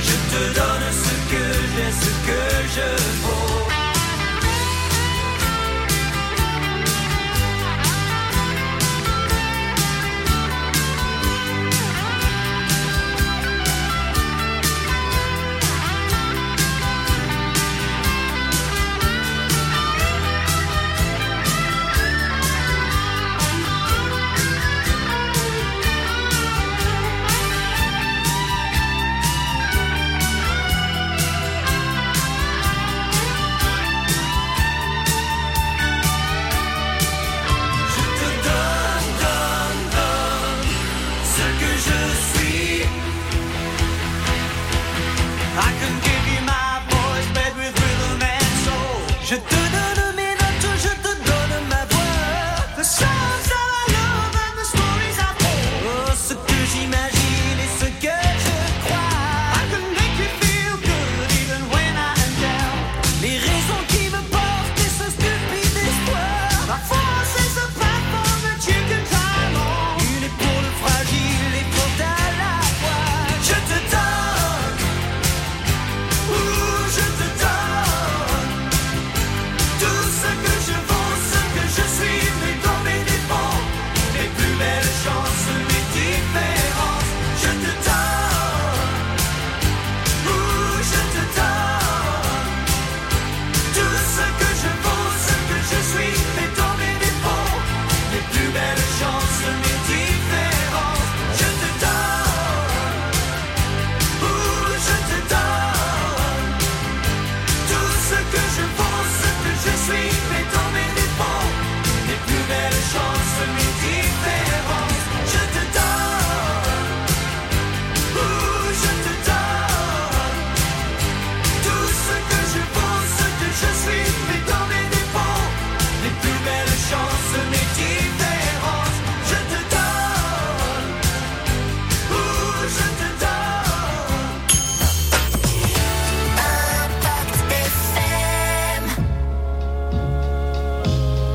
je te donne ce que j'ai, ce que je vaux. Je te